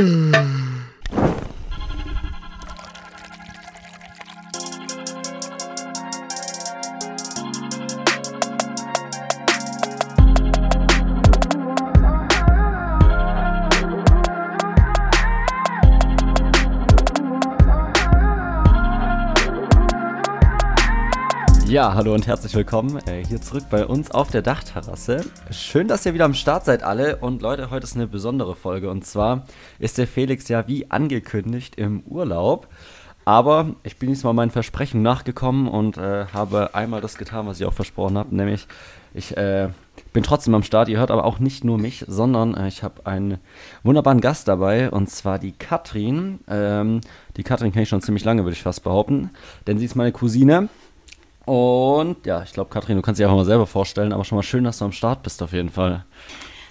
Hum. Ja, hallo und herzlich willkommen äh, hier zurück bei uns auf der Dachterrasse. Schön, dass ihr wieder am Start seid alle. Und Leute, heute ist eine besondere Folge. Und zwar ist der Felix ja wie angekündigt im Urlaub. Aber ich bin diesmal meinen Versprechen nachgekommen und äh, habe einmal das getan, was ich auch versprochen habe. Nämlich, ich äh, bin trotzdem am Start. Ihr hört aber auch nicht nur mich, sondern äh, ich habe einen wunderbaren Gast dabei. Und zwar die Katrin. Ähm, die Katrin kenne ich schon ziemlich lange, würde ich fast behaupten. Denn sie ist meine Cousine. Und ja, ich glaube, Katrin, du kannst dich auch mal selber vorstellen, aber schon mal schön, dass du am Start bist auf jeden Fall.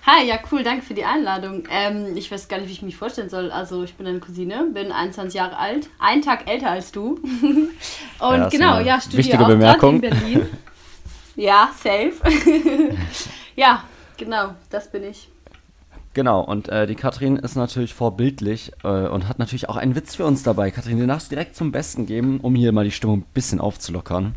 Hi, ja, cool, danke für die Einladung. Ähm, ich weiß gar nicht, wie ich mich vorstellen soll. Also, ich bin deine Cousine, bin 21 Jahre alt, einen Tag älter als du. Und ja, genau, ja, studiere auch Bemerkung. in Berlin. ja, safe. ja, genau, das bin ich. Genau, und äh, die Katrin ist natürlich vorbildlich äh, und hat natürlich auch einen Witz für uns dabei. Katrin, den darfst du direkt zum Besten geben, um hier mal die Stimmung ein bisschen aufzulockern.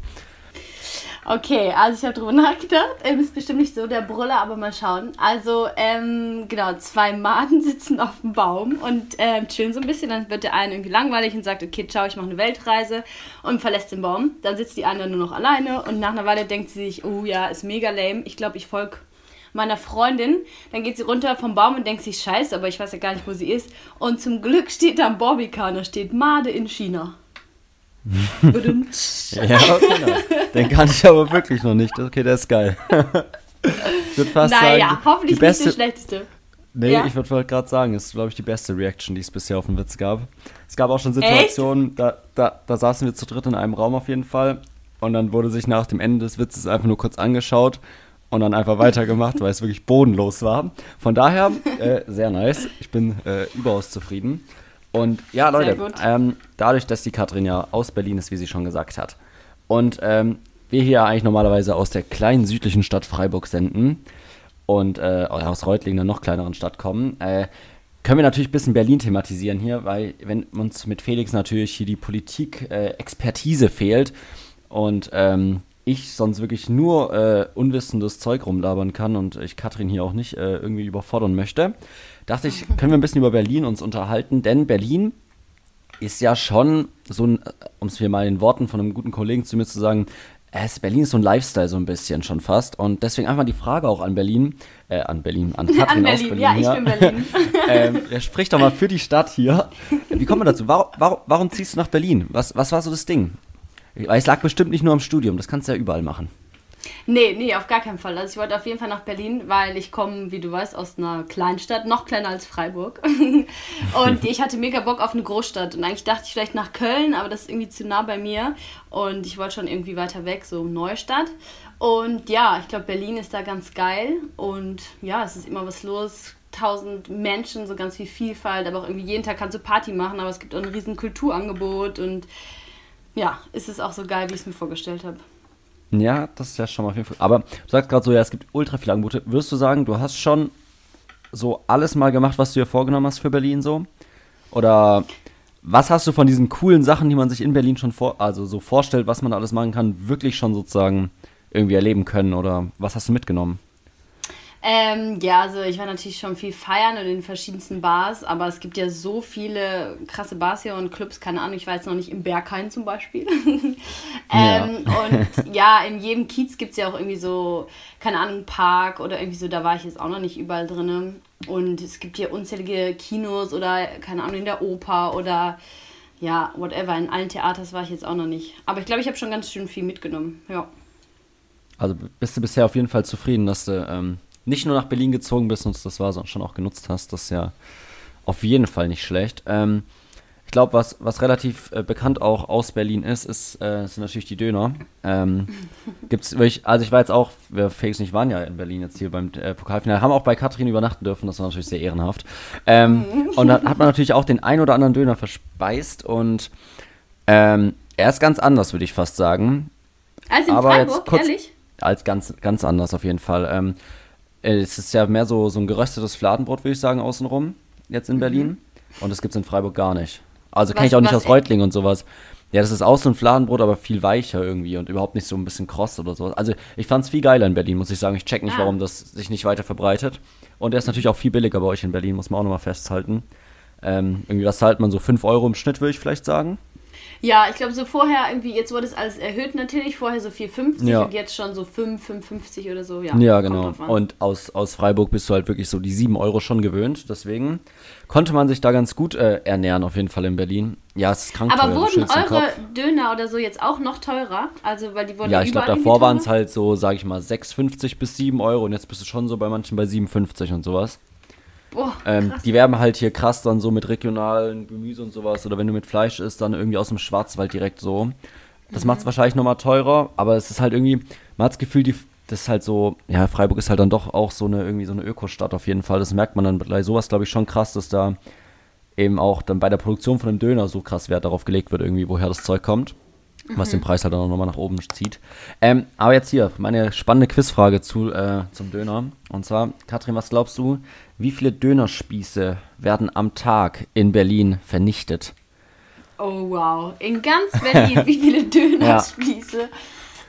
Okay, also ich habe drüber nachgedacht. Ähm, ist bestimmt nicht so der Brüller, aber mal schauen. Also, ähm, genau, zwei Maden sitzen auf dem Baum und ähm, chillen so ein bisschen. Dann wird der eine irgendwie langweilig und sagt, okay, ciao, ich mache eine Weltreise und verlässt den Baum. Dann sitzt die andere nur noch alleine und nach einer Weile denkt sie sich, oh ja, ist mega lame. Ich glaube, ich folge meiner Freundin. Dann geht sie runter vom Baum und denkt sich, scheiße, aber ich weiß ja gar nicht, wo sie ist. Und zum Glück steht da ein Bobbycar, da steht Made in China. ja, genau. Den kann ich aber wirklich noch nicht. Okay, der ist geil. ich würde fast naja, sagen, hoffentlich beste, nicht der schlechteste. Nee, ja? ich würde gerade sagen, ist, glaube ich, die beste Reaction, die es bisher auf den Witz gab. Es gab auch schon Situationen, da, da, da saßen wir zu dritt in einem Raum auf jeden Fall. Und dann wurde sich nach dem Ende des Witzes einfach nur kurz angeschaut und dann einfach weitergemacht, weil es wirklich bodenlos war. Von daher, äh, sehr nice. Ich bin äh, überaus zufrieden. Und ja, Leute, ähm, dadurch, dass die Katrin ja aus Berlin ist, wie sie schon gesagt hat, und ähm, wir hier eigentlich normalerweise aus der kleinen südlichen Stadt Freiburg senden und äh, aus Reutlingen, einer noch kleineren Stadt kommen, äh, können wir natürlich ein bisschen Berlin thematisieren hier, weil wenn uns mit Felix natürlich hier die Politik-Expertise äh, fehlt und ähm, ich sonst wirklich nur äh, unwissendes Zeug rumlabern kann und ich Katrin hier auch nicht äh, irgendwie überfordern möchte, dachte ich, können wir ein bisschen über Berlin uns unterhalten, denn Berlin ist ja schon so ein, um es mir mal in Worten von einem guten Kollegen zu mir zu sagen, es, Berlin ist so ein Lifestyle so ein bisschen schon fast und deswegen einfach die Frage auch an Berlin, äh, an Berlin, an Katrin an Berlin, aus Berlin. Ja, ich bin Berlin. ähm, der spricht doch mal für die Stadt hier. Wie kommen wir dazu? Warum, warum, warum ziehst du nach Berlin? Was, was war so das Ding? Es lag bestimmt nicht nur am Studium, das kannst du ja überall machen. Nee, nee, auf gar keinen Fall. Also ich wollte auf jeden Fall nach Berlin, weil ich komme, wie du weißt, aus einer Kleinstadt, noch kleiner als Freiburg. und ich hatte mega Bock auf eine Großstadt. Und eigentlich dachte ich vielleicht nach Köln, aber das ist irgendwie zu nah bei mir. Und ich wollte schon irgendwie weiter weg, so Neustadt. Und ja, ich glaube, Berlin ist da ganz geil. Und ja, es ist immer was los. Tausend Menschen, so ganz viel Vielfalt, aber auch irgendwie jeden Tag kannst du Party machen, aber es gibt auch ein riesen Kulturangebot und ja, ist es auch so geil, wie ich es mir vorgestellt habe. Ja, das ist ja schon mal auf jeden Fall. Aber du sagst gerade so, ja, es gibt ultra viele Angebote. Würdest du sagen, du hast schon so alles mal gemacht, was du dir vorgenommen hast für Berlin so? Oder was hast du von diesen coolen Sachen, die man sich in Berlin schon vor, also so vorstellt, was man alles machen kann, wirklich schon sozusagen irgendwie erleben können? Oder was hast du mitgenommen? Ähm, ja, also ich war natürlich schon viel feiern in den verschiedensten Bars, aber es gibt ja so viele krasse Bars hier und Clubs, keine Ahnung, ich war jetzt noch nicht im Berghain zum Beispiel. ähm, ja. Und ja, in jedem Kiez gibt es ja auch irgendwie so, keine Ahnung, Park oder irgendwie so, da war ich jetzt auch noch nicht überall drin. Und es gibt hier unzählige Kinos oder, keine Ahnung, in der Oper oder ja, whatever, in allen Theaters war ich jetzt auch noch nicht. Aber ich glaube, ich habe schon ganz schön viel mitgenommen, ja. Also bist du bisher auf jeden Fall zufrieden, dass du ähm, nicht nur nach Berlin gezogen bist und das war, sondern schon auch genutzt hast. Das ist ja auf jeden Fall nicht schlecht. Ähm, ich glaube, was, was relativ äh, bekannt auch aus Berlin ist, ist äh, sind natürlich die Döner. Ähm, gibt's wirklich, also ich war jetzt auch, wir Fakes nicht waren ja in Berlin jetzt hier beim äh, Pokalfinale, haben auch bei Katrin übernachten dürfen, das war natürlich sehr ehrenhaft. Ähm, und da hat man natürlich auch den ein oder anderen Döner verspeist und ähm, er ist ganz anders, würde ich fast sagen. Als in Aber Freiburg, kurz, ehrlich? Als ganz, ganz anders auf jeden Fall. Ähm, äh, es ist ja mehr so, so ein geröstetes Fladenbrot, würde ich sagen, außenrum, jetzt in mhm. Berlin. Und das gibt es in Freiburg gar nicht. Also kenne ich auch nicht aus Reutlingen und sowas. Ja, das ist auch so ein Fladenbrot, aber viel weicher irgendwie und überhaupt nicht so ein bisschen kross oder so. Also ich fand es viel geiler in Berlin, muss ich sagen. Ich check nicht, ah. warum das sich nicht weiter verbreitet. Und er ist natürlich auch viel billiger bei euch in Berlin, muss man auch nochmal festhalten. Ähm, irgendwie, was zahlt man so 5 Euro im Schnitt, würde ich vielleicht sagen. Ja, ich glaube so vorher irgendwie, jetzt wurde es alles erhöht natürlich, vorher so 4,50 ja. und jetzt schon so 5, 5,50 oder so. Ja, ja genau. Und aus, aus Freiburg bist du halt wirklich so die 7 Euro schon gewöhnt. Deswegen konnte man sich da ganz gut äh, ernähren, auf jeden Fall in Berlin. Ja, es ist krank Aber teuer, wurden eure Döner oder so jetzt auch noch teurer? Also, weil die wurden Ja, ich glaube, davor waren es halt so, sage ich mal, 6,50 bis 7 Euro und jetzt bist du schon so bei manchen bei 7,50 und sowas. Boah, ähm, die werben halt hier krass dann so mit regionalen Gemüse und sowas. Oder wenn du mit Fleisch isst, dann irgendwie aus dem Schwarzwald direkt so. Das mhm. macht es wahrscheinlich nochmal teurer, aber es ist halt irgendwie, man hat das Gefühl, die, das ist halt so, ja, Freiburg ist halt dann doch auch so eine, irgendwie so eine Ökostadt auf jeden Fall. Das merkt man dann bei sowas, glaube ich, schon krass, dass da eben auch dann bei der Produktion von dem Döner so krass Wert darauf gelegt wird, irgendwie, woher das Zeug kommt was den mhm. Preis halt dann auch nochmal nach oben zieht. Ähm, aber jetzt hier, meine spannende Quizfrage zu, äh, zum Döner. Und zwar, Katrin, was glaubst du, wie viele Dönerspieße werden am Tag in Berlin vernichtet? Oh wow, in ganz Berlin, wie viele Dönerspieße? Ja.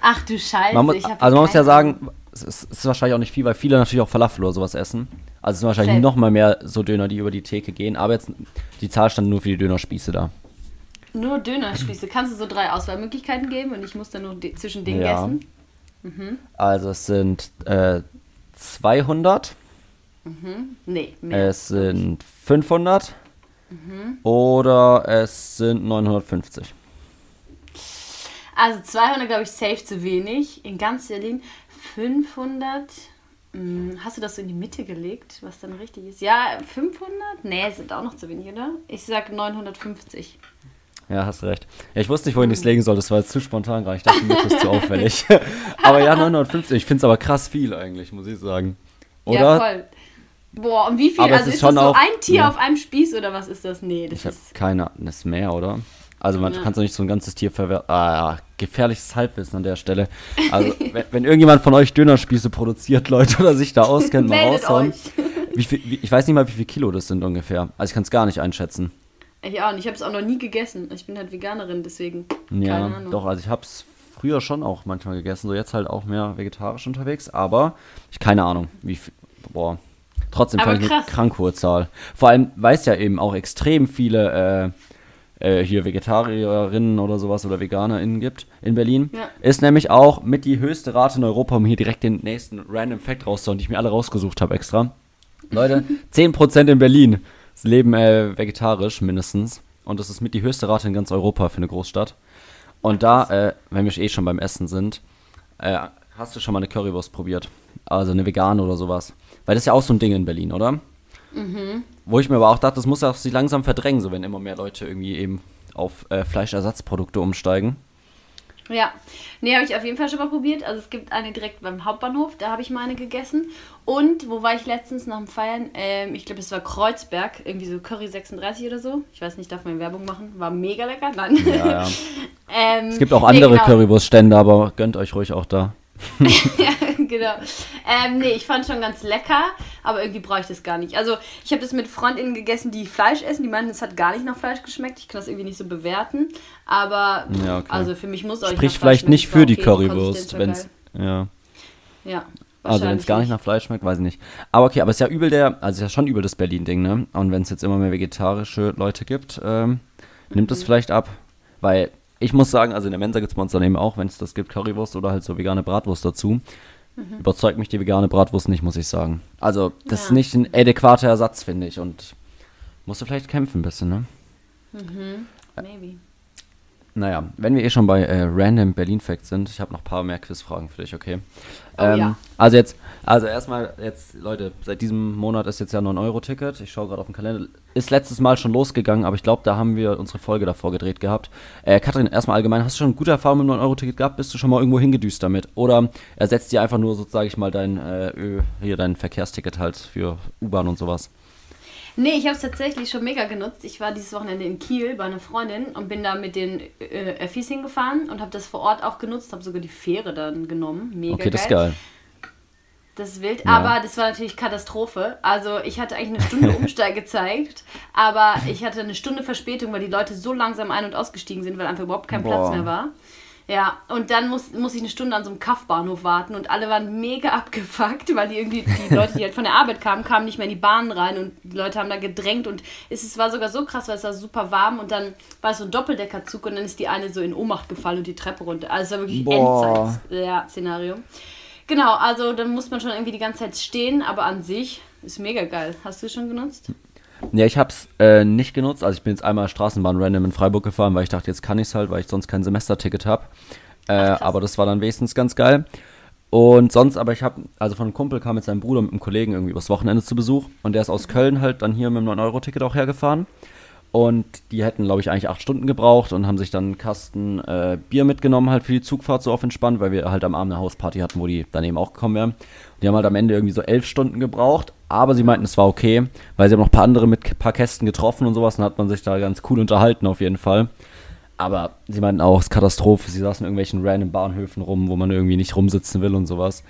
Ach du Scheiße. Man muss, also man muss ja sagen, es ist, es ist, wahrscheinlich auch nicht viel, weil viele natürlich auch Falafel oder sowas essen. Also es sind wahrscheinlich noch mal mehr so Döner, die über die Theke gehen. Aber jetzt, die Zahl stand nur für die Dönerspieße da. Nur Dönerspieße. Kannst du so drei Auswahlmöglichkeiten geben und ich muss dann nur zwischen denen ja. essen? Mhm. Also es sind äh, 200. Mhm. Nee, mehr. Es sind 500. Mhm. Oder es sind 950. Also 200 glaube ich safe zu wenig. In ganz Berlin 500. Hm, hast du das so in die Mitte gelegt, was dann richtig ist? Ja, 500? Nee, sind auch noch zu wenig, oder? Ich sag 950. Ja, hast recht. Ja, ich wusste nicht, wohin ich es legen soll. Das war jetzt zu spontan gerade. Ich dachte, mir ist zu auffällig. aber ja, 950. Ich finde es aber krass viel eigentlich, muss ich sagen. Oder? Ja, voll. Boah, und wie viel? Aber also ist, ist das so auch, ein Tier ja. auf einem Spieß oder was ist das? Nee, das ich ist. keine Ahnung. Das ist mehr, oder? Also man ja. kann doch nicht so ein ganzes Tier verwerten. Ah, gefährliches Halbwissen an der Stelle. Also wenn, wenn, irgendjemand von euch Dönerspieße produziert, Leute, oder sich da auskennt, mal raushauen. Wie viel, wie, ich weiß nicht mal, wie viel Kilo das sind ungefähr. Also ich kann es gar nicht einschätzen. Ich auch nicht. Ich habe es auch noch nie gegessen. Ich bin halt Veganerin, deswegen. Ja, doch. Also ich habe es früher schon auch manchmal gegessen. So jetzt halt auch mehr vegetarisch unterwegs. Aber ich keine Ahnung, wie viel. Boah. Trotzdem fand ich eine krank hohe Zahl. Vor allem, weil es ja eben auch extrem viele äh, äh, hier Vegetarierinnen oder sowas oder VeganerInnen gibt in Berlin. Ja. Ist nämlich auch mit die höchste Rate in Europa, um hier direkt den nächsten Random Fact rauszuhauen, die ich mir alle rausgesucht habe extra. Leute, 10% in Berlin leben äh, vegetarisch mindestens. Und das ist mit die höchste Rate in ganz Europa für eine Großstadt. Und da, äh, wenn wir eh schon beim Essen sind, äh, hast du schon mal eine Currywurst probiert? Also eine vegane oder sowas. Weil das ist ja auch so ein Ding in Berlin, oder? Mhm. Wo ich mir aber auch dachte, das muss ja sich langsam verdrängen, so wenn immer mehr Leute irgendwie eben auf äh, Fleischersatzprodukte umsteigen. Ja, nee, habe ich auf jeden Fall schon mal probiert. Also es gibt eine direkt beim Hauptbahnhof, da habe ich meine gegessen. Und wo war ich letztens nach dem Feiern? Ähm, ich glaube, es war Kreuzberg, irgendwie so Curry 36 oder so. Ich weiß nicht, darf man Werbung machen? War mega lecker. Nein. Ja, ja. ähm, es gibt auch andere nee, genau. Currywurststände, aber gönnt euch ruhig auch da. ja, genau. Ähm, nee, ich fand schon ganz lecker, aber irgendwie brauche ich das gar nicht. Also, ich habe das mit Freundinnen gegessen, die Fleisch essen. Die meinen, es hat gar nicht nach Fleisch geschmeckt. Ich kann das irgendwie nicht so bewerten. Aber, ja, okay. also für mich muss euch Sprich vielleicht nicht für die okay, Currywurst, wenn es. Ja. Ja. Also wenn es gar nicht nach Fleisch schmeckt, weiß ich nicht. Aber okay, aber es ist ja übel der, also es ist ja schon übel das Berlin-Ding, ne? Und wenn es jetzt immer mehr vegetarische Leute gibt, ähm, nimmt es mhm. vielleicht ab. Weil ich muss sagen, also in der Mensa gibt es dann eben auch, wenn es das gibt, Currywurst oder halt so vegane Bratwurst dazu. Mhm. Überzeugt mich die vegane Bratwurst nicht, muss ich sagen. Also, das ja. ist nicht ein adäquater Ersatz, finde ich. Und musst du vielleicht kämpfen ein bisschen, ne? Mhm. Maybe. Naja, wenn wir eh schon bei äh, Random Berlin Facts sind, ich habe noch ein paar mehr Quizfragen für dich, okay? Oh, ähm, ja. Also jetzt, also erstmal jetzt, Leute, seit diesem Monat ist jetzt ja 9-Euro-Ticket. Ich schaue gerade auf den Kalender. Ist letztes Mal schon losgegangen, aber ich glaube, da haben wir unsere Folge davor gedreht gehabt. Äh, Katrin, erstmal allgemein, hast du schon gute Erfahrungen mit dem 9-Euro-Ticket gehabt? Bist du schon mal irgendwo hingedüst damit? Oder ersetzt dir einfach nur, so sage ich mal, dein, äh, hier dein Verkehrsticket halt für U-Bahn und sowas? Nee, ich habe es tatsächlich schon mega genutzt. Ich war dieses Wochenende in Kiel bei einer Freundin und bin da mit den äh, Öffis hingefahren und habe das vor Ort auch genutzt, habe sogar die Fähre dann genommen. Mega okay, geil. das ist geil. Das ist wild, ja. aber das war natürlich Katastrophe. Also ich hatte eigentlich eine Stunde Umsteigezeit, Aber ich hatte eine Stunde Verspätung, weil die Leute so langsam ein- und ausgestiegen sind, weil einfach überhaupt kein Platz Boah. mehr war. Ja, und dann muss, muss ich eine Stunde an so einem Kaffbahnhof warten und alle waren mega abgefuckt, weil die irgendwie, die Leute, die halt von der Arbeit kamen, kamen nicht mehr in die Bahnen rein und die Leute haben da gedrängt und es, es war sogar so krass, weil es war super warm und dann war es so ein Doppeldeckerzug und dann ist die eine so in Ohnmacht gefallen und die Treppe runter. Also es war wirklich Boah. Endzeit-Szenario. Genau, also dann muss man schon irgendwie die ganze Zeit stehen, aber an sich ist mega geil. Hast du es schon genutzt? Ja, ich hab's äh, nicht genutzt. Also ich bin jetzt einmal Straßenbahn random in Freiburg gefahren, weil ich dachte, jetzt kann ich's halt, weil ich sonst kein Semesterticket habe. Äh, aber das war dann wenigstens ganz geil. Und sonst, aber ich habe, also von einem Kumpel kam mit seinem Bruder mit einem Kollegen irgendwie übers Wochenende zu Besuch und der ist aus Köln halt dann hier mit einem 9-Euro-Ticket auch hergefahren. Und die hätten, glaube ich, eigentlich acht Stunden gebraucht und haben sich dann einen Kasten äh, Bier mitgenommen, halt für die Zugfahrt so auf entspannt, weil wir halt am Abend eine Hausparty hatten, wo die daneben auch gekommen wären. Und die haben halt am Ende irgendwie so elf Stunden gebraucht, aber sie meinten, es war okay, weil sie haben noch ein paar andere mit ein paar Kästen getroffen und sowas, und hat man sich da ganz cool unterhalten auf jeden Fall. Aber sie meinten auch, es ist Katastrophe, sie saßen in irgendwelchen random Bahnhöfen rum, wo man irgendwie nicht rumsitzen will und sowas.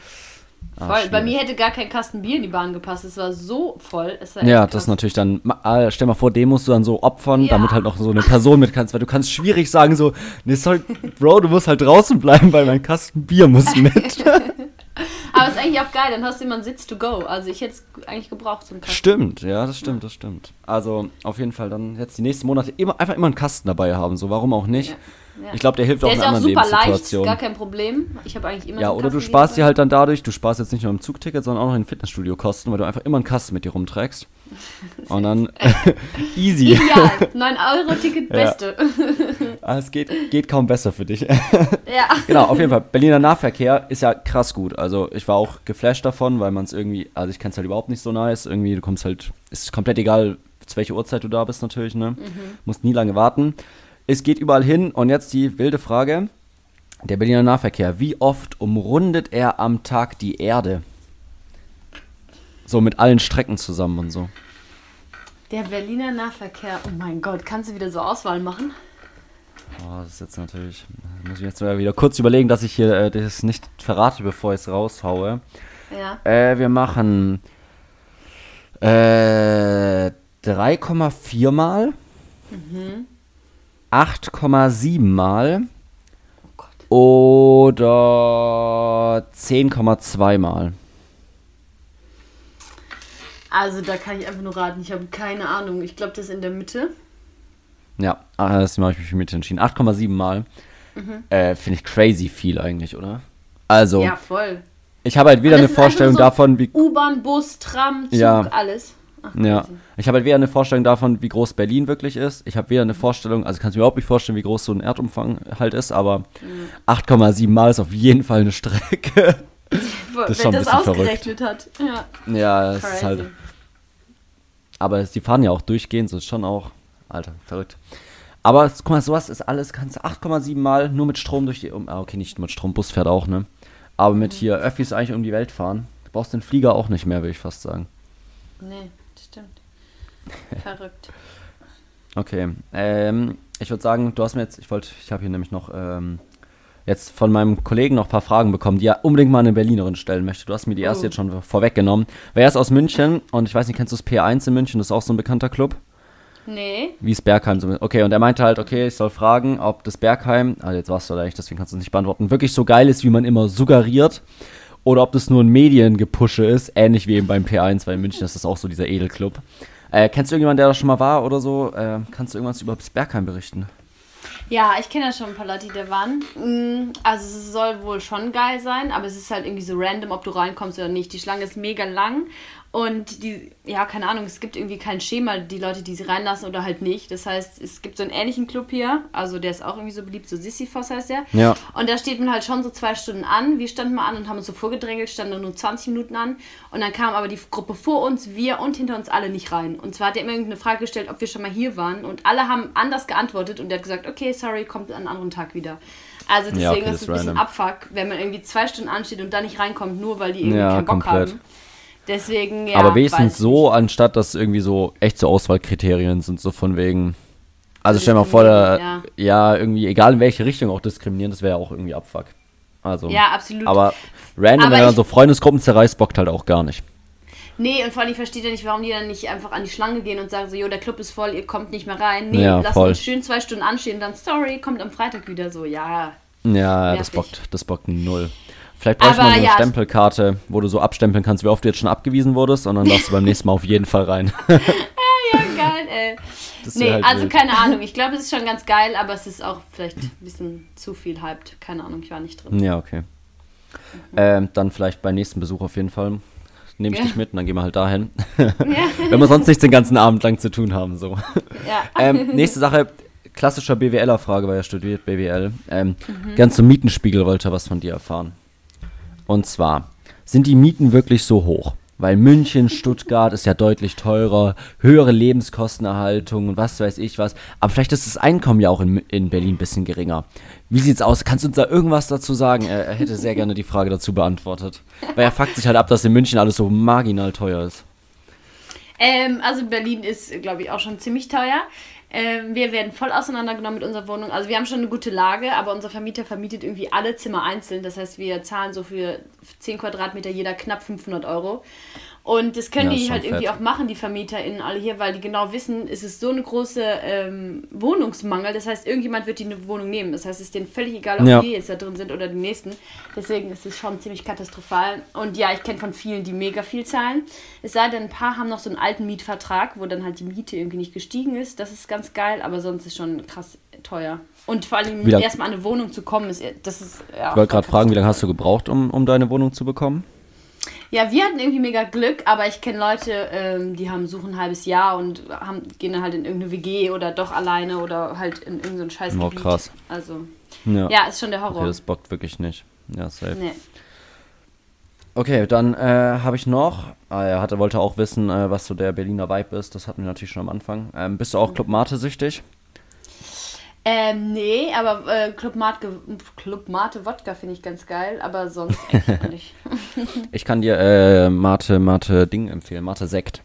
Ah, Voll. Bei schwierig. mir hätte gar kein Kasten Bier in die Bahn gepasst. Es war so voll. War Ja, das ist natürlich dann, ah, stell mal vor, den musst du dann so opfern, Ja. damit halt noch so eine Person mit kannst, weil du kannst schwierig sagen so, nee, sorry, Bro, du musst halt draußen bleiben, weil mein Kasten Bier muss mit. Aber es ist eigentlich auch geil, dann hast du immer einen Sitz to go. Also ich hätte es eigentlich gebraucht, einen Kasten. stimmt, ja, das stimmt, das stimmt. Also, auf jeden Fall dann jetzt die nächsten Monate immer, einfach immer einen Kasten dabei haben, so, warum auch nicht? Ja. Ja. Ich glaube, der hilft Der auch ist in ja auch anderen super leicht, ist Lebenssituationen. gar kein Problem. Ich habe eigentlich immer Ja, oder du sparst dir halt dann dadurch, du sparst jetzt nicht nur im Zugticket, sondern auch noch in Fitnessstudio-Kosten, weil du einfach immer einen Kasten mit dir rumträgst. Und dann easy. Ideal. 9-Euro-Ticket, Ja. beste. Ah, es geht, geht kaum besser für dich. Ja. Genau, auf jeden Fall. Berliner Nahverkehr ist ja krass gut. Also ich war auch geflasht davon, weil man es irgendwie, also ich kenne es halt überhaupt nicht so nice. Irgendwie, du kommst halt, ist komplett egal, zu welcher Uhrzeit du da bist natürlich, ne? Musst nie lange warten. Es geht überall hin und jetzt die wilde Frage. Der Berliner Nahverkehr, wie oft umrundet er am Tag die Erde? So mit allen Strecken zusammen und so. Der Berliner Nahverkehr. Oh mein Gott, kannst du wieder so Auswahl machen? Oh, das ist jetzt natürlich, muss ich jetzt mal wieder kurz überlegen, dass ich hier äh, das nicht verrate, bevor ich es raushaue. Ja. Äh, wir machen äh, 3,4 mal, 8,7 mal Oh oder 10,2 mal. Also da kann ich einfach nur raten. Ich habe keine Ahnung. Ich glaube, das ist in der Mitte. Ja, ah, das habe ich mich für mit entschieden. 8,7 mal. Äh, Finde ich crazy viel eigentlich, oder? Also, Ja, voll. ich habe halt wieder eine Vorstellung so davon, wie U-Bahn, Bus, Tram, Zug, Ja. alles. Ach, Ja, ich habe halt weder eine Vorstellung davon, wie groß Berlin wirklich ist. Ich habe weder eine Vorstellung, also kannst du mir überhaupt nicht vorstellen, wie groß so ein Erdumfang halt ist, aber 8,7 Mal ist auf jeden Fall eine Strecke. Wenn ist schon das ein bisschen ausgerechnet hat. Ja, ja, es ist crazy. halt. Aber die fahren ja auch durchgehend, so ist schon auch. Alter, verrückt. Aber guck mal, sowas ist alles, kannst du 8,7 Mal nur mit Strom durch die. Um, ah, okay, nicht mit Strom, Bus fährt auch, ne? Aber mit hier Öffis eigentlich um die Welt fahren. Du brauchst den Flieger auch nicht mehr, würde ich fast sagen. Nee, das. Verrückt. Okay, ähm, ich würde sagen, du hast mir jetzt, ich wollte, ich habe hier nämlich noch ähm, jetzt von meinem Kollegen noch ein paar Fragen bekommen, die er unbedingt mal eine Berlinerin stellen möchte. Du hast mir die erste Oh. jetzt schon vorweggenommen. Wer ist aus München und ich weiß nicht, kennst du das P1 in München? Das ist auch so ein bekannter Club. Nee. Wie ist Bergheim? so- Okay, und er meinte halt, okay, ich soll fragen, ob das Bergheim, also jetzt warst du da nicht, deswegen kannst du es nicht beantworten, wirklich so geil ist, wie man immer suggeriert. Oder ob das nur ein Mediengepusche ist, ähnlich wie eben beim P1, weil in München ist das auch so dieser Edelclub. Äh, kennst du irgendjemanden, der da schon mal war oder so? Äh, kannst du irgendwas über das Bergheim berichten? Ja, ich kenne ja schon ein paar Leute, die da waren. Mm, Also es soll wohl schon geil sein, aber es ist halt irgendwie so random, ob du reinkommst oder nicht. Die Schlange ist mega lang und die, ja, keine Ahnung, es gibt irgendwie kein Schema, die Leute, die sie reinlassen oder halt nicht. Das heißt, es gibt so einen ähnlichen Club hier, also der ist auch irgendwie so beliebt, so Sisyphos heißt der. Ja. Und da steht man halt schon so zwei Stunden an. Wir standen mal an und haben uns so vorgedrängelt, standen nur 20 Minuten an. Und dann kam aber die Gruppe vor uns, wir und hinter uns alle nicht rein. Und zwar hat er immer irgendeine Frage gestellt, ob wir schon mal hier waren. Und alle haben anders geantwortet und der hat gesagt, okay, sorry, kommt an einem anderen Tag wieder. Also deswegen Ja, okay, ist das es ist ein bisschen. Abfuck, wenn man irgendwie zwei Stunden ansteht und da nicht reinkommt, nur weil die irgendwie Ja, keinen Bock komplett. haben. Deswegen, ja. Aber wenigstens so, anstatt dass irgendwie so echt so Auswahlkriterien sind, so von wegen. Also stell dir mal vor, da, ja. Ja. irgendwie, egal in welche Richtung auch diskriminieren, das wäre ja auch irgendwie Abfuck. Also. nicht. Ja, absolut. Aber random, Aber wenn man so Freundesgruppen zerreißt, bockt halt auch gar nicht. Nee, und vor allem, ich verstehe ja nicht, warum die dann nicht einfach an die Schlange gehen und sagen so, jo, der Club ist voll, ihr kommt nicht mehr rein. Nee, Ja, lasst uns schön zwei Stunden anstehen und dann, sorry, kommt am Freitag wieder so, ja. Ja, das bockt, das bockt null. Vielleicht bräuchte man Aber eine ja. Stempelkarte, wo du so abstempeln kannst, wie oft du jetzt schon abgewiesen wurdest, und dann darfst du beim nächsten Mal auf jeden Fall rein. Ja, geil, ey. Das Nee, halt also wild. keine Ahnung. Ich glaube, es ist schon ganz geil, aber es ist auch vielleicht ein bisschen zu viel hyped. Keine Ahnung, ich war nicht drin. Ja, okay. Ähm, dann vielleicht beim nächsten Besuch auf jeden Fall. Nehme ich Ja. dich mit und dann gehen wir halt dahin. Ja. Wenn wir sonst nichts den ganzen Abend lang zu tun haben, so. ja. Ähm, nächste Sache, klassischer BWLer-Frage, weil er studiert BWL. Ähm, Mhm. Ganz zum Mietenspiegel wollte er was von dir erfahren. Und zwar, sind die Mieten wirklich so hoch? Weil München, Stuttgart ist ja deutlich teurer, höhere Lebenskostenerhaltung und was weiß ich was. Aber vielleicht ist das Einkommen ja auch in, in Berlin ein bisschen geringer. Wie sieht's aus? Kannst du uns da irgendwas dazu sagen? Er, er hätte sehr gerne die Frage dazu beantwortet. Weil er fuckt sich halt ab, dass in München alles so marginal teuer ist. Ähm, also Berlin ist, glaube ich, auch schon ziemlich teuer. Ähm, wir werden voll auseinandergenommen mit unserer Wohnung. Also wir haben schon eine gute Lage, aber unser Vermieter vermietet irgendwie alle Zimmer einzeln. Das heißt, wir zahlen so für 10 Quadratmeter jeder knapp 500 Euro. Und das können Ja, die halt irgendwie fett. auch machen, die VermieterInnen alle hier, weil die genau wissen, es ist so eine große ähm, Wohnungsmangel. Das heißt, irgendjemand wird die eine Wohnung nehmen. Das heißt, es ist denen völlig egal, ob Ja. wir jetzt da drin sind oder die nächsten. Deswegen ist es schon ziemlich katastrophal. Und ja, ich kenne von vielen, die mega viel zahlen. Es sei denn, ein paar haben noch so einen alten Mietvertrag, wo dann halt die Miete irgendwie nicht gestiegen ist. Das ist ganz geil, aber sonst ist schon krass teuer. Und vor allem erstmal an eine Wohnung zu kommen, ist das ist ja. Ich wollte gerade fragen, wie lange hast du gebraucht, um, um deine Wohnung zu bekommen? Ja, wir hatten irgendwie mega Glück, aber ich kenne Leute, ähm, die haben suchen ein halbes Jahr und haben, gehen dann halt in irgendeine WG oder doch alleine oder halt in irgendein so scheiß Oh, krass. Also, Ja. ja, ist schon der Horror. Okay, das bockt wirklich nicht. Ja, safe. nee. Okay, dann äh, habe ich noch, ah, er hatte, wollte auch wissen, äh, was so der Berliner Vibe ist. Das hatten wir natürlich schon am Anfang. Ähm, bist du auch Club Mate süchtig? Ähm, nee, aber äh, Club, Mate, Club Mate Wodka finde ich ganz geil, aber sonst eigentlich nicht. Ich kann dir äh, Mate, Mate Ding empfehlen, Mate Sekt.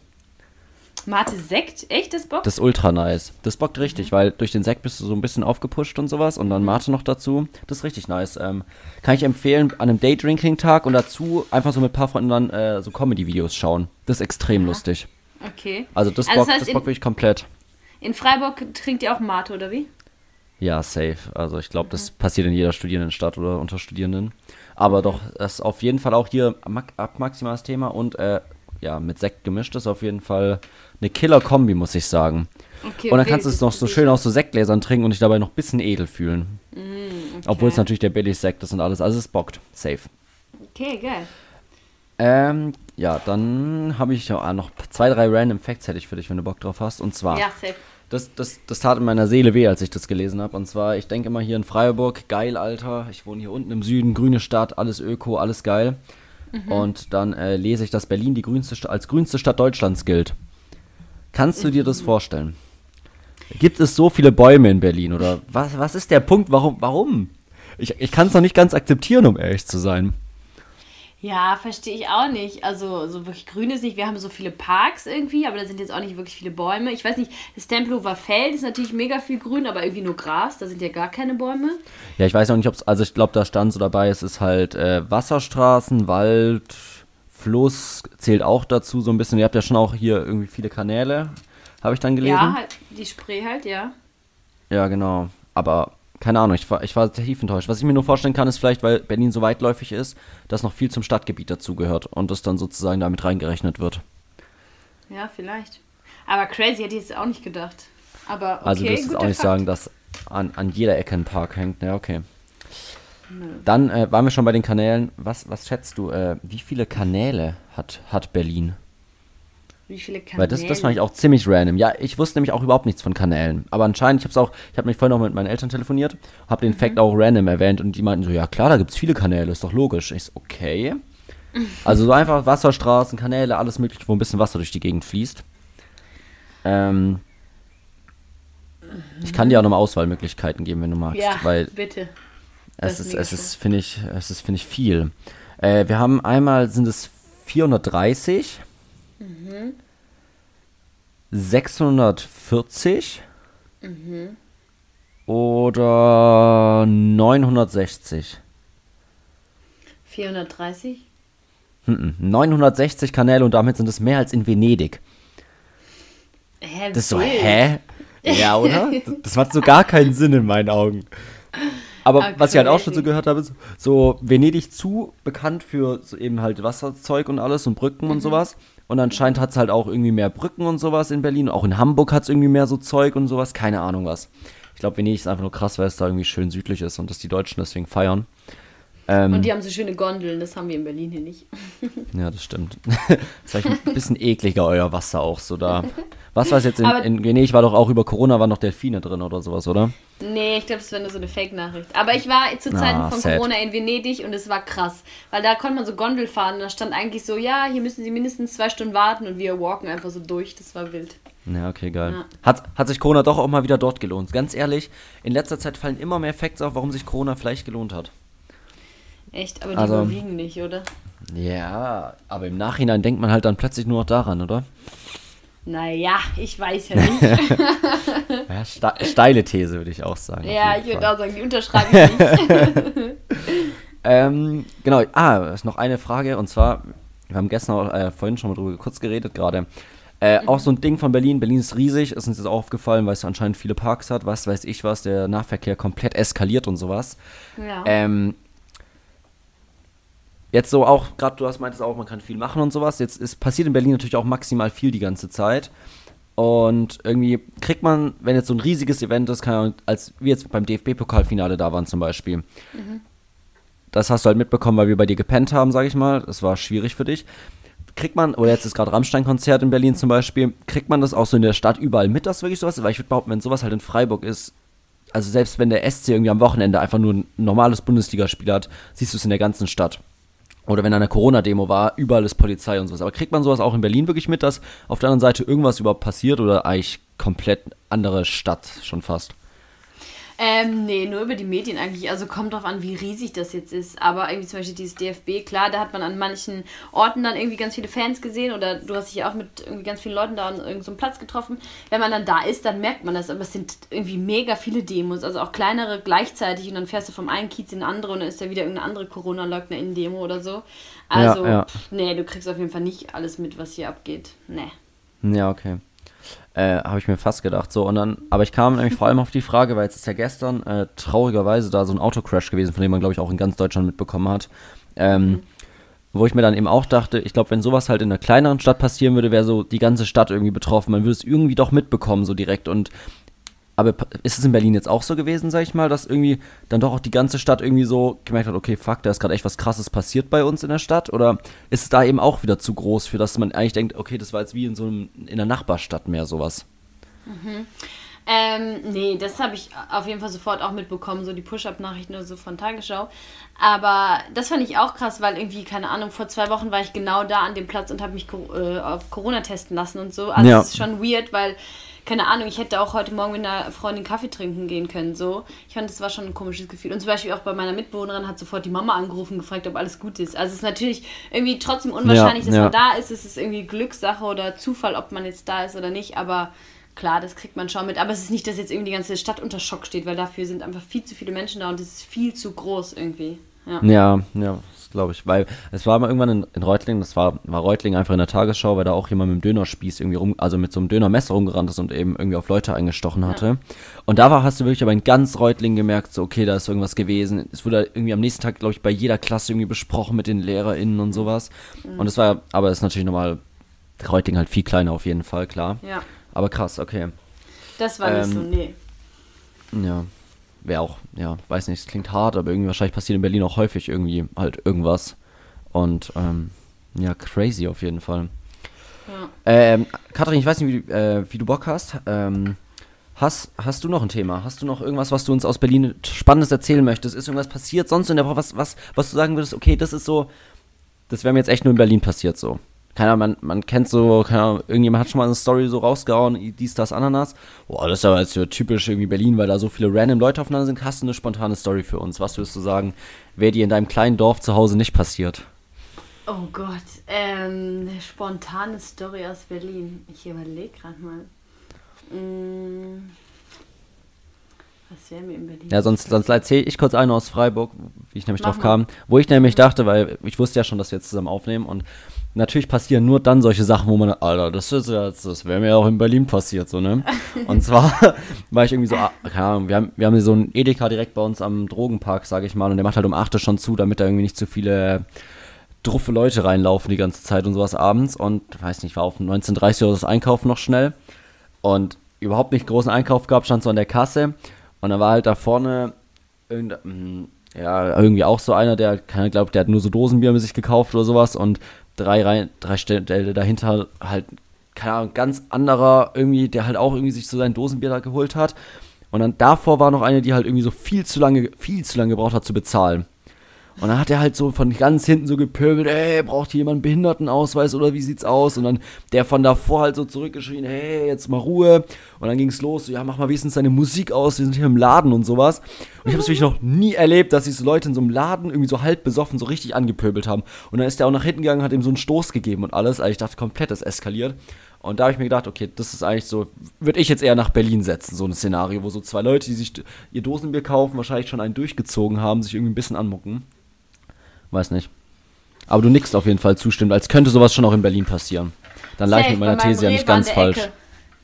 Mate Sekt? Echt, das Bock? Das ist ultra nice. Das bockt richtig, weil durch den Sekt bist du so ein bisschen aufgepusht und sowas und dann Mate noch dazu. Das ist richtig nice. Ähm, kann ich empfehlen an einem Daydrinking-Tag und dazu einfach so mit ein paar Freunden dann äh, so Comedy-Videos schauen. Das ist extrem lustig. Okay. Also das Also das bockt, heißt, das bockt wirklich komplett. In Freiburg trinkt ihr auch Mate, oder wie? Ja, safe. Also ich glaube, das passiert in jeder Studierendenstadt oder unter Studierenden. Aber doch, das ist auf jeden Fall auch hier ab maximales Thema und äh, ja, mit Sekt gemischt ist auf jeden Fall eine Killer-Kombi, muss ich sagen. Okay, und dann okay, kannst du es noch so schön aus so Sektgläsern trinken und dich dabei noch ein bisschen edel fühlen. Mm, Obwohl es natürlich der Billig-Sekt ist und alles. Also es bockt. Safe. Okay, geil. Ähm, ja, dann habe ich noch zwei, drei Random Facts hätte ich für dich, wenn du Bock drauf hast. Und zwar, Ja, safe. Das, das, das tat in meiner Seele weh, als ich das gelesen habe. Und zwar, ich denke immer hier in Freiburg, geil, Alter. Ich wohne hier unten im Süden, grüne Stadt, alles Öko, alles geil. Und dann äh, lese ich, dass Berlin die grünste als grünste Stadt Deutschlands gilt. Kannst du dir das vorstellen? Gibt es so viele Bäume in Berlin? Oder was, was ist der Punkt? Warum? Warum? Ich, ich kann es noch nicht ganz akzeptieren, um ehrlich zu sein. Ja, verstehe ich auch nicht. Also, so wirklich grün ist nicht. Wir haben so viele Parks irgendwie, aber da sind jetzt auch nicht wirklich viele Bäume. Ich weiß nicht, das Tempelhofer Feld ist natürlich mega viel grün, aber irgendwie nur Gras. Da sind ja gar keine Bäume. Ja, ich weiß auch nicht, ob es, also ich glaube, da stand so dabei, es ist halt äh, Wasserstraßen, Wald, Fluss zählt auch dazu so ein bisschen. Ihr habt ja schon auch hier irgendwie viele Kanäle, habe ich dann gelesen. Ja, halt, die Spree halt, ja. Ja, genau. Aber keine Ahnung, ich war, ich war tief enttäuscht. Was ich mir nur vorstellen kann, ist vielleicht, weil Berlin so weitläufig ist, dass noch viel zum Stadtgebiet dazugehört und das dann sozusagen damit reingerechnet wird. Ja, vielleicht. Aber crazy hätte ich jetzt auch nicht gedacht. Aber okay, also du wirst jetzt auch nicht Fakt. sagen, dass an, an jeder Ecke ein Park hängt. Ja, okay. Dann äh, waren wir schon bei den Kanälen. Was, was schätzt du, äh, wie viele Kanäle hat, hat Berlin? Wie viele Kanäle? Weil das, das fand ich auch ziemlich random. Ja, ich wusste nämlich auch überhaupt nichts von Kanälen. Aber anscheinend, ich habe es auch, ich habe mich vorhin auch mit meinen Eltern telefoniert, habe Mhm. den Fact auch random erwähnt und die meinten so, ja klar, da gibt es viele Kanäle, ist doch logisch. Ich so, okay. Also so einfach Wasserstraßen, Kanäle, alles mögliche, wo ein bisschen Wasser durch die Gegend fließt. Ähm, ich kann dir auch nochmal Auswahlmöglichkeiten geben, wenn du magst. Ja, weil bitte. es ist, es ist, finde ich, es ist, finde ich, viel. Äh, wir haben einmal sind es 430, 640 oder 960. 430? 960 Kanäle und damit sind es mehr als in Venedig. Hä, Das ist so, hä? Ja, oder? Das macht so gar keinen Sinn in meinen Augen. Aber Ah, was ich halt auch schon so gehört habe, ist so Venedig zu bekannt für so eben halt Wasserzeug und alles und Brücken Mhm. und sowas. Und anscheinend hat es halt auch irgendwie mehr Brücken und sowas in Berlin. Auch in Hamburg hat es irgendwie mehr so Zeug und sowas. Keine Ahnung was. Ich glaube, Venedig ist einfach nur krass, weil es da irgendwie schön südlich ist und dass die Deutschen deswegen feiern. Ähm, Und die haben so schöne Gondeln, das haben wir in Berlin hier nicht. ja, das stimmt. das ist vielleicht ein bisschen ekliger, euer Wasser auch so da. Was war es jetzt in, Aber- in Venedig? War doch auch über Corona, waren noch Delfine drin oder sowas, oder? Nee, ich glaube, das wäre nur so eine Fake-Nachricht. Aber ich war zu Zeiten Ah, von sad. Corona in Venedig und es war krass. Weil da konnte man so Gondel fahren und da stand eigentlich so, ja, hier müssen Sie mindestens zwei Stunden warten und wir walken einfach so durch. Das war wild. Ja, okay, geil. Ja. Hat, hat sich Corona doch auch mal wieder dort gelohnt. Ganz ehrlich, in letzter Zeit fallen immer mehr Facts auf, warum sich Corona vielleicht gelohnt hat. Echt, aber die Also- überwiegen nicht, oder? Ja, aber im Nachhinein denkt man halt dann plötzlich nur noch daran, oder? Naja, ich weiß ja nicht. Ja, ste steile These, würde ich auch sagen. ja, ich würde auch sagen, die unterschreibe ich nicht. Ähm, genau, ah, ist noch eine Frage und zwar, wir haben gestern auch, äh, vorhin schon mal drüber kurz geredet gerade. Äh, Auch so ein Ding von Berlin. Berlin ist riesig, ist uns jetzt auch aufgefallen, weil es anscheinend viele Parks hat, was weiß ich was, der Nahverkehr komplett eskaliert und sowas. ja. Ähm, jetzt so auch, gerade du hast meintest auch, man kann viel machen und sowas. Jetzt ist passiert in Berlin natürlich auch maximal viel die ganze Zeit. Und irgendwie kriegt man, wenn jetzt so ein riesiges Event ist, Ahnung, als wir jetzt beim DFB-Pokalfinale da waren zum Beispiel. Das hast du halt mitbekommen, weil wir bei dir gepennt haben, sag ich mal. Das war schwierig für dich. Kriegt man, oder jetzt ist gerade Rammstein-Konzert in Berlin zum Beispiel, kriegt man das auch so in der Stadt überall mit, dass wirklich sowas ist? Weil ich würde behaupten, wenn sowas halt in Freiburg ist, also selbst wenn der SC irgendwie am Wochenende einfach nur ein normales Bundesligaspiel hat, siehst du es in der ganzen Stadt. Oder wenn eine Corona-Demo war, überall ist Polizei und sowas. Aber kriegt man sowas auch in Berlin wirklich mit, dass auf der anderen Seite irgendwas überhaupt passiert oder eigentlich komplett andere Stadt schon fast? Ähm, nee, nur über die Medien eigentlich. Also kommt drauf an, wie riesig das jetzt ist. Aber irgendwie zum Beispiel dieses DFB, klar, da hat man an manchen Orten dann irgendwie ganz viele Fans gesehen oder du hast dich ja auch mit irgendwie ganz vielen Leuten da an irgendeinem so Platz getroffen. Wenn man dann da ist, dann merkt man das. Aber es sind irgendwie mega viele Demos, also auch kleinere gleichzeitig und dann fährst du vom einen Kiez in den anderen und dann ist da wieder irgendeine andere Corona-Leugner in Demo oder so. Also, ja. nee, du kriegst auf jeden Fall nicht alles mit, was hier abgeht. Nee. Ja, okay. Äh, Habe ich mir fast gedacht. So, und dann, aber ich kam nämlich vor allem auf die Frage, weil jetzt ist ja gestern äh, traurigerweise da so ein Autocrash gewesen, von dem man, glaube ich, auch in ganz Deutschland mitbekommen hat. Ähm, Wo ich mir dann eben auch dachte, ich glaube, wenn sowas halt in einer kleineren Stadt passieren würde, wäre so die ganze Stadt irgendwie betroffen. Man würde es irgendwie doch mitbekommen, so direkt. Und aber ist es in Berlin jetzt auch so gewesen, sag ich mal, dass irgendwie dann doch auch die ganze Stadt irgendwie so gemerkt hat, okay, fuck, da ist gerade echt was krasses passiert bei uns in der Stadt? Oder ist es da eben auch wieder zu groß, für das man eigentlich denkt, okay, das war jetzt wie in so einem, in einer Nachbarstadt mehr sowas? Ähm, nee, das habe ich auf jeden Fall sofort auch mitbekommen, so die Push-Up-Nachrichten oder so von Tagesschau. Aber das fand ich auch krass, weil irgendwie, keine Ahnung, vor zwei Wochen war ich genau da an dem Platz und habe mich äh, auf Corona testen lassen und so. Also Ja. es ist schon weird, weil, keine Ahnung, ich hätte auch heute Morgen mit einer Freundin Kaffee trinken gehen können, so. Ich fand, das war schon ein komisches Gefühl. Und zum Beispiel auch bei meiner Mitbewohnerin hat sofort die Mama angerufen und gefragt, ob alles gut ist. Also es ist natürlich irgendwie trotzdem unwahrscheinlich, dass ja. man da ist. Es ist irgendwie Glückssache oder Zufall, ob man jetzt da ist oder nicht, aber Klar, das kriegt man schon mit, aber es ist nicht, dass jetzt irgendwie die ganze Stadt unter Schock steht, weil dafür sind einfach viel zu viele Menschen da und es ist viel zu groß irgendwie. Ja. Ja, ja, das glaube ich. Weil es war mal irgendwann in, in Reutlingen, das war, war Reutlingen einfach in der Tagesschau, weil da auch jemand mit dem Dönerspieß irgendwie rum, also mit so einem Dönermesser rumgerannt ist und eben irgendwie auf Leute eingestochen hatte. Und da war, hast du wirklich aber in ganz Reutlingen gemerkt, so, okay, da ist irgendwas gewesen. Es wurde irgendwie am nächsten Tag, glaube ich, bei jeder Klasse irgendwie besprochen mit den LehrerInnen und sowas. Und es war, aber es ist natürlich nochmal, Reutlingen halt viel kleiner auf jeden Fall, klar. ja, Aber krass, okay. das war nicht Ähm, so, nee. Ja, wäre auch, ja, weiß nicht, es klingt hart, aber irgendwie wahrscheinlich passiert in Berlin auch häufig irgendwie halt irgendwas. Und ähm, ja, crazy auf jeden Fall. Ja. Ähm, Katrin, ich weiß nicht, wie, du- äh, wie du Bock hast. Ähm, hast. Hast du noch ein Thema? Hast du noch irgendwas, was du uns aus Berlin Spannendes erzählen möchtest? Ist irgendwas passiert sonst in der Woche, was, was, was du sagen würdest, okay, das ist so, das wäre mir jetzt echt nur in Berlin passiert so. Keine Ahnung, man, man kennt so, keine Ahnung, irgendjemand hat schon mal eine Story so rausgehauen, dies, das, Ananas. Boah, das ist aber jetzt so typisch irgendwie Berlin, weil da so viele random Leute aufeinander sind. Hast du eine spontane Story für uns? Was würdest du sagen, wäre dir in deinem kleinen Dorf zu Hause nicht passiert? Oh Gott, ähm, eine spontane Story aus Berlin. Ich überlege gerade mal. Mm, was wäre mir in Berlin. Ja, sonst, sonst erzähle ich kurz eine aus Freiburg, wie ich nämlich Mach drauf mal. kam. Wo ich nämlich dachte, weil ich wusste ja schon, dass wir jetzt zusammen aufnehmen und natürlich passieren nur dann solche Sachen, wo man, Alter, das ist das wäre mir auch in Berlin passiert, so, ne? Und zwar war ich irgendwie so, ah, keine Ahnung, wir haben, wir haben so einen Edeka direkt bei uns am Drogenpark, sage ich mal, und der macht halt um 8 Uhr schon zu, damit da irgendwie nicht zu viele druffe Leute reinlaufen die ganze Zeit und sowas abends und, weiß nicht, war auf 19.30 Uhr das Einkaufen noch schnell und überhaupt nicht großen Einkauf gehabt, stand so an der Kasse und dann war halt da vorne irgendein hm, ja, irgendwie auch so einer, der, keiner glaubt, der hat nur so Dosenbier mit sich gekauft oder sowas und drei, Reihen, drei Städte dahinter halt, keine Ahnung, ganz anderer irgendwie, der halt auch irgendwie sich so sein Dosenbier da geholt hat. Und dann davor war noch eine, die halt irgendwie so viel zu lange, viel zu lange gebraucht hat zu bezahlen. Und dann hat er halt so von ganz hinten so gepöbelt, ey, braucht hier jemand einen Behindertenausweis oder wie sieht's aus? Und dann der von davor halt so zurückgeschrien, hey, jetzt mal Ruhe. Und dann ging's los, so, ja, mach mal wenigstens deine Musik aus, wir sind hier im Laden und sowas. Und ich habe es wirklich noch nie erlebt, dass sich so Leute in so einem Laden irgendwie so halb besoffen so richtig angepöbelt haben. Und dann ist der auch nach hinten gegangen, hat ihm so einen Stoß gegeben und alles. Also ich dachte komplett, das eskaliert. Und da habe ich mir gedacht, okay, das ist eigentlich so, würde ich jetzt eher nach Berlin setzen, so ein Szenario, wo so zwei Leute, die sich ihr Dosenbier kaufen, wahrscheinlich schon einen durchgezogen haben, sich irgendwie ein bisschen anmucken. Weiß nicht. Aber du nickst auf jeden Fall zustimmt, als könnte sowas schon auch in Berlin passieren. Dann lag ich mit meiner These ja nicht ganz falsch. Ecke.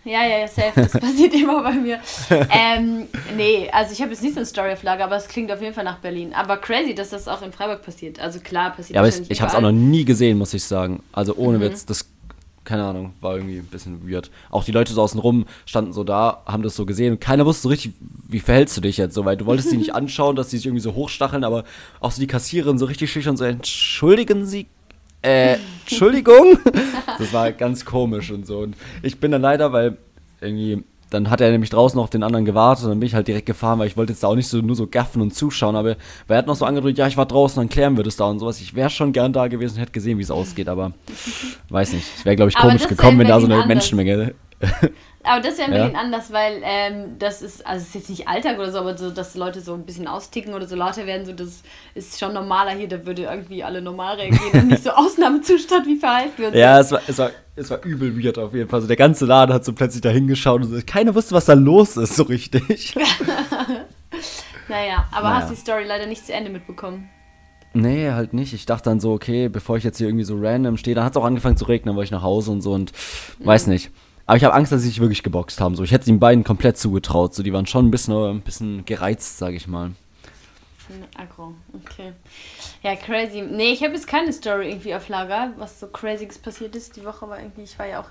Ja, ja, ja, safe. Das passiert immer bei mir. ähm, nee, also ich habe jetzt nicht so eine Story auf Lager, aber es klingt auf jeden Fall nach Berlin. Aber crazy, dass das auch in Freiburg passiert. Also klar, passiert Ja, aber ich, ich habe es auch noch nie gesehen, muss ich sagen. Also ohne mhm. Witz, das keine Ahnung, war irgendwie ein bisschen weird. Auch die Leute so außen rum standen so da, haben das so gesehen und keiner wusste so richtig, wie verhältst du dich jetzt so, weil du wolltest sie nicht anschauen, dass sie sich irgendwie so hochstacheln, aber auch so die Kassiererin so richtig schüchtern so, entschuldigen Sie, äh, Entschuldigung? das war ganz komisch und so. Und ich bin dann leider, weil irgendwie dann hat er nämlich draußen auf den anderen gewartet und dann bin ich halt direkt gefahren, weil ich wollte jetzt da auch nicht so nur so gaffen und zuschauen, aber er hat noch so angedrückt, ja, ich war draußen, dann klären wir das da und sowas. Ich wäre schon gern da gewesen und hätte gesehen, wie es ausgeht, aber weiß nicht. Es wäre, glaube ich, komisch gekommen, wenn da so eine anders. Menschenmenge aber das wäre in Berlin ja. anders, weil ähm, das ist, also es ist jetzt nicht Alltag oder so, aber so, dass Leute so ein bisschen austicken oder so lauter werden, so das ist schon normaler hier, da würde irgendwie alle normal reagieren und nicht so Ausnahmezustand wie verhalten wird. Ja, es war, es, war, es war übel weird auf jeden Fall. Also der ganze Laden hat so plötzlich da hingeschaut und so, keiner wusste, was da los ist, so richtig. naja, aber naja. hast die Story leider nicht zu Ende mitbekommen. Nee, halt nicht. Ich dachte dann so, okay, bevor ich jetzt hier irgendwie so random stehe, dann hat es auch angefangen zu regnen, dann war ich nach Hause und so und mhm. weiß nicht. Aber ich habe Angst, dass sie sich wirklich geboxt haben. So, ich hätte den beiden komplett zugetraut. So, die waren schon ein bisschen, ein bisschen gereizt, sage ich mal. Aggro, okay. Ja, crazy. Nee, ich habe jetzt keine Story irgendwie auf Lager, was so crazyes passiert ist die Woche, aber irgendwie, ich war ja auch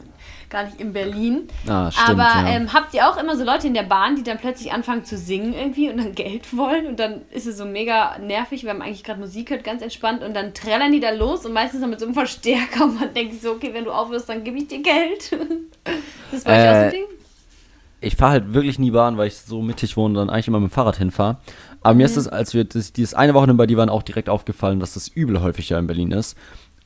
gar nicht in Berlin. Ah, stimmt, aber ja. ähm, habt ihr auch immer so Leute in der Bahn, die dann plötzlich anfangen zu singen irgendwie und dann Geld wollen und dann ist es so mega nervig, wir haben eigentlich gerade Musik gehört, ganz entspannt und dann trällern die da los und meistens noch mit so einem Verstärker und man denkt so, okay, wenn du aufhörst, dann gebe ich dir Geld. das war äh, auch so ein Ding ich fahre halt wirklich nie Bahn, weil ich so mittig wohne und dann eigentlich immer mit dem Fahrrad hinfahre. Aber mhm. mir ist es, als wir das, dieses eine Wochenende bei dir waren, auch direkt aufgefallen, dass das übel häufig ja in Berlin ist.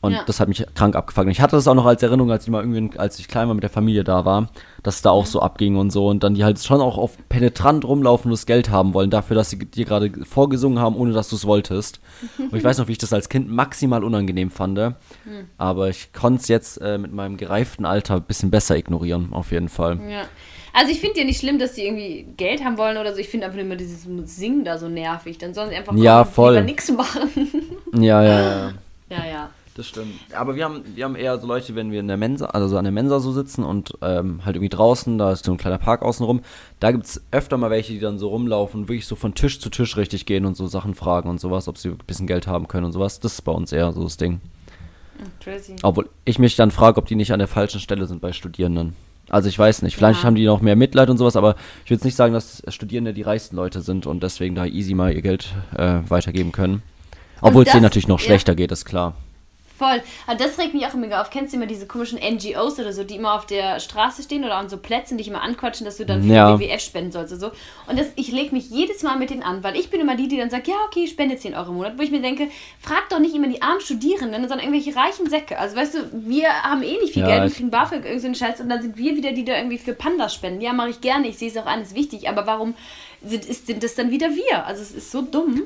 Und ja. das hat mich krank abgefuckt. Und ich hatte das auch noch als Erinnerung, als ich mal irgendwie, als ich klein war mit der Familie da war, dass es da auch mhm. so abging und so. Und dann die halt schon auch auf penetrant rumlaufen und das Geld haben wollen, dafür, dass sie dir gerade vorgesungen haben, ohne dass du es wolltest. und ich weiß noch, wie ich das als Kind maximal unangenehm fand. Mhm. Aber ich konnte es jetzt äh, mit meinem gereiften Alter ein bisschen besser ignorieren, auf jeden Fall. Ja. Also ich finde ja nicht schlimm, dass sie irgendwie Geld haben wollen oder so. Ich finde einfach immer dieses Singen da so nervig. Dann sollen sie einfach ja, voll. nichts machen. Ja, ja, ja. Ja, ja. Das stimmt. Aber wir haben, wir haben eher so Leute, wenn wir in der Mensa, also so an der Mensa so sitzen und ähm, halt irgendwie draußen, da ist so ein kleiner Park außenrum, da gibt es öfter mal welche, die dann so rumlaufen und wirklich so von Tisch zu Tisch richtig gehen und so Sachen fragen und sowas, ob sie ein bisschen Geld haben können und sowas. Das ist bei uns eher so das Ding. Crazy. Obwohl ich mich dann frage, ob die nicht an der falschen Stelle sind bei Studierenden. Also ich weiß nicht, vielleicht ja. haben die noch mehr Mitleid und sowas, aber ich würde nicht sagen, dass Studierende die reichsten Leute sind und deswegen da easy mal ihr Geld äh, weitergeben können. Obwohl es denen natürlich noch schlechter ja. geht, ist klar. Voll. Aber das regt mich auch immer auf. Kennst du immer diese komischen NGOs oder so, die immer auf der Straße stehen oder an so Plätzen, die dich immer anquatschen, dass du dann für ja. WWF spenden sollst oder so. Und das, ich lege mich jedes Mal mit denen an, weil ich bin immer die, die dann sagt, ja, okay, ich spende 10 Euro im Monat. Wo ich mir denke, frag doch nicht immer die armen Studierenden, sondern irgendwelche reichen Säcke. Also weißt du, wir haben eh nicht viel ja, Geld und kriegen BAföG irgendeinen Scheiß und dann sind wir wieder die, die da irgendwie für Pandas spenden. Ja, mache ich gerne, ich sehe es auch an, ist wichtig, aber warum sind, ist, sind das dann wieder wir? Also es ist so dumm.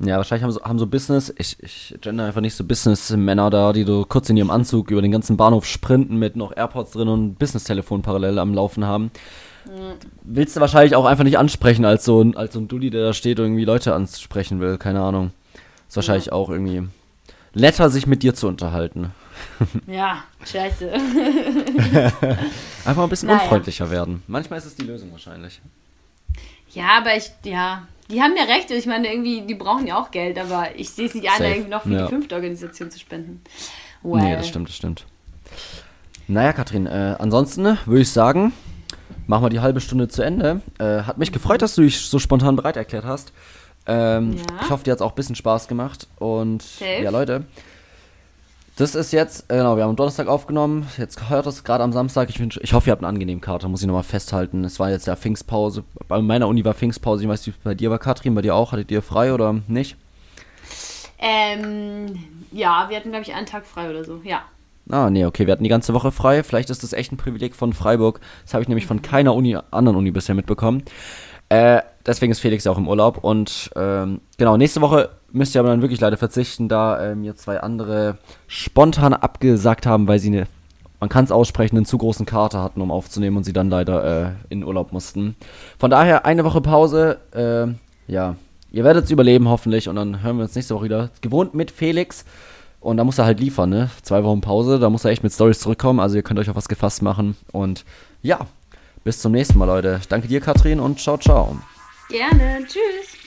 Ja, wahrscheinlich haben so, haben so Business, ich, ich gender einfach nicht so Business-Männer da, die so kurz in ihrem Anzug über den ganzen Bahnhof sprinten mit noch AirPods drin und Business-Telefon parallel am Laufen haben. willst du wahrscheinlich auch einfach nicht ansprechen, als so, ein, als so ein Dulli, der da steht und irgendwie Leute ansprechen will. Keine Ahnung. Ist wahrscheinlich ja. auch irgendwie netter, sich mit dir zu unterhalten. Ja, scheiße. einfach ein bisschen naja. unfreundlicher werden. Manchmal ist es die Lösung wahrscheinlich. Ja, aber ich, ja, die haben ja recht. Ich meine, irgendwie, die brauchen ja auch Geld, aber ich sehe es nicht an, irgendwie noch für ja. die fünfte Organisation zu spenden. Well. Nee, das stimmt, das stimmt. Naja, Katrin, äh, ansonsten würde ich sagen, machen wir die halbe Stunde zu Ende. Äh, hat mich gefreut, dass du dich so spontan bereit erklärt hast. Ähm, ja. Ich hoffe, dir hat es auch ein bisschen Spaß gemacht. Und Safe. ja, Leute, das ist jetzt, äh, genau, wir haben am Donnerstag aufgenommen. Jetzt hört es gerade am Samstag. Ich, wünsch, ich hoffe, ihr habt einen angenehmen Kater, muss ich nochmal festhalten. Es war jetzt ja Pfingstpause. Bei meiner Uni war Pfingstpause. Ich weiß nicht, bei dir war Katrin, bei dir auch. Hattet ihr frei oder nicht? Ähm, ja, wir hatten, glaube ich, einen Tag frei oder so, ja. Ah, nee, okay, wir hatten die ganze Woche frei. Vielleicht ist das echt ein Privileg von Freiburg. Das habe ich nämlich von keiner Uni, anderen Uni bisher mitbekommen. Äh, deswegen ist Felix ja auch im Urlaub. Und ähm, genau, nächste Woche müsst ihr aber dann wirklich leider verzichten, da äh, mir zwei andere spontan abgesagt haben, weil sie eine, man kann es aussprechen, einen zu großen Kater hatten, um aufzunehmen und sie dann leider äh, in Urlaub mussten. Von daher eine Woche Pause. Äh, ja, ihr werdet es überleben hoffentlich und dann hören wir uns nächste Woche wieder. Gewohnt mit Felix. Und da muss er halt liefern, ne? Zwei Wochen Pause, da muss er echt mit Stories zurückkommen. Also ihr könnt euch auf was gefasst machen. Und ja, bis zum nächsten Mal, Leute. Danke dir, Katrin, und ciao, ciao. Gerne. Tschüss.